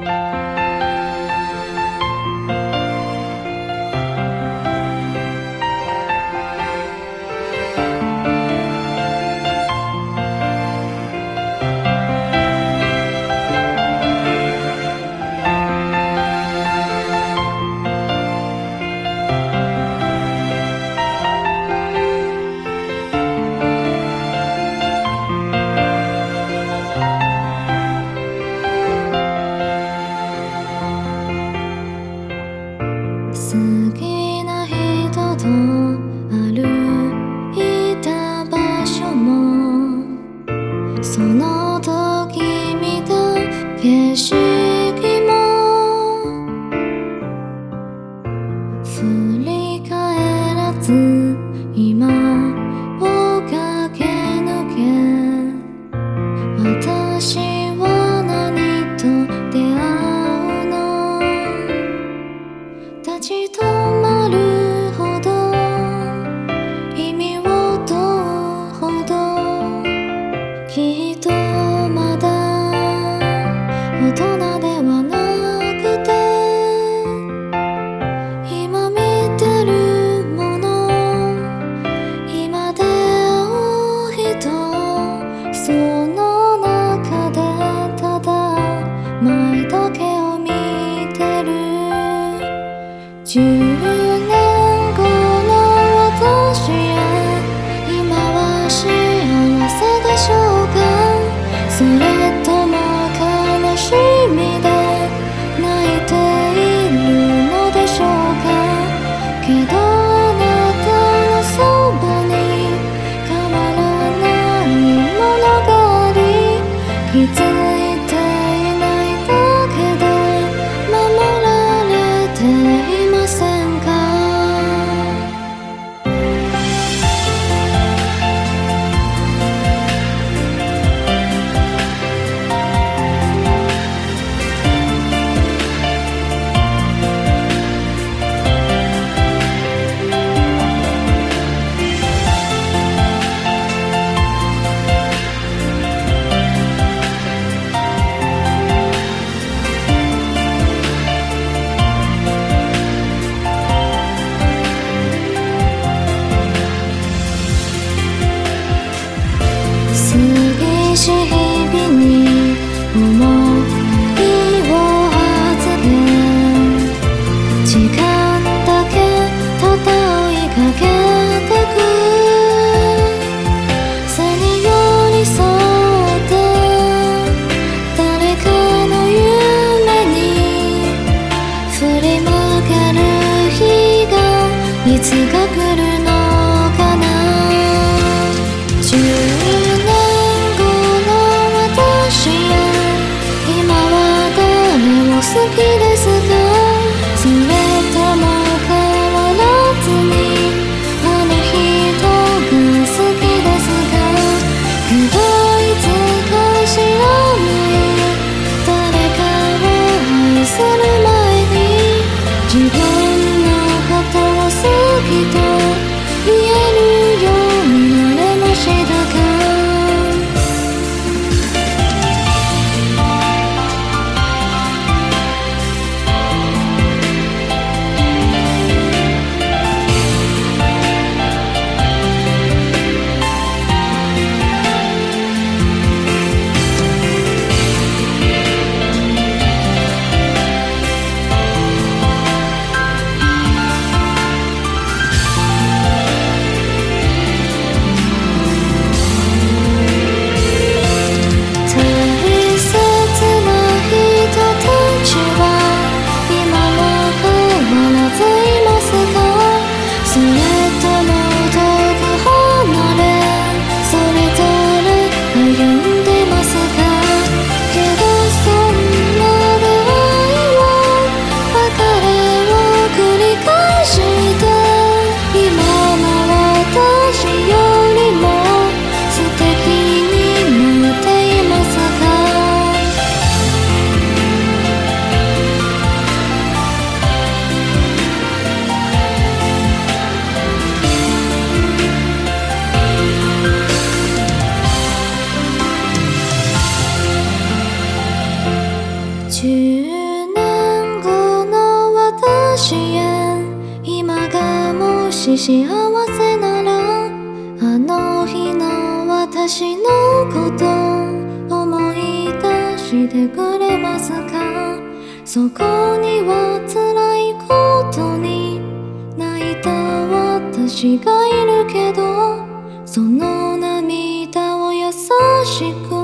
Música その時見た景色も振り返らず10年後の私や今は幸せでしょうか？それとも悲しみで泣いているのでしょうか？けどあなたのそばに変わらない物語。しい日々に思いをはせる记得し幸せならあの日の私のこと思い出してくれますか？そこには辛いことに泣いた私がいるけどその涙を優しく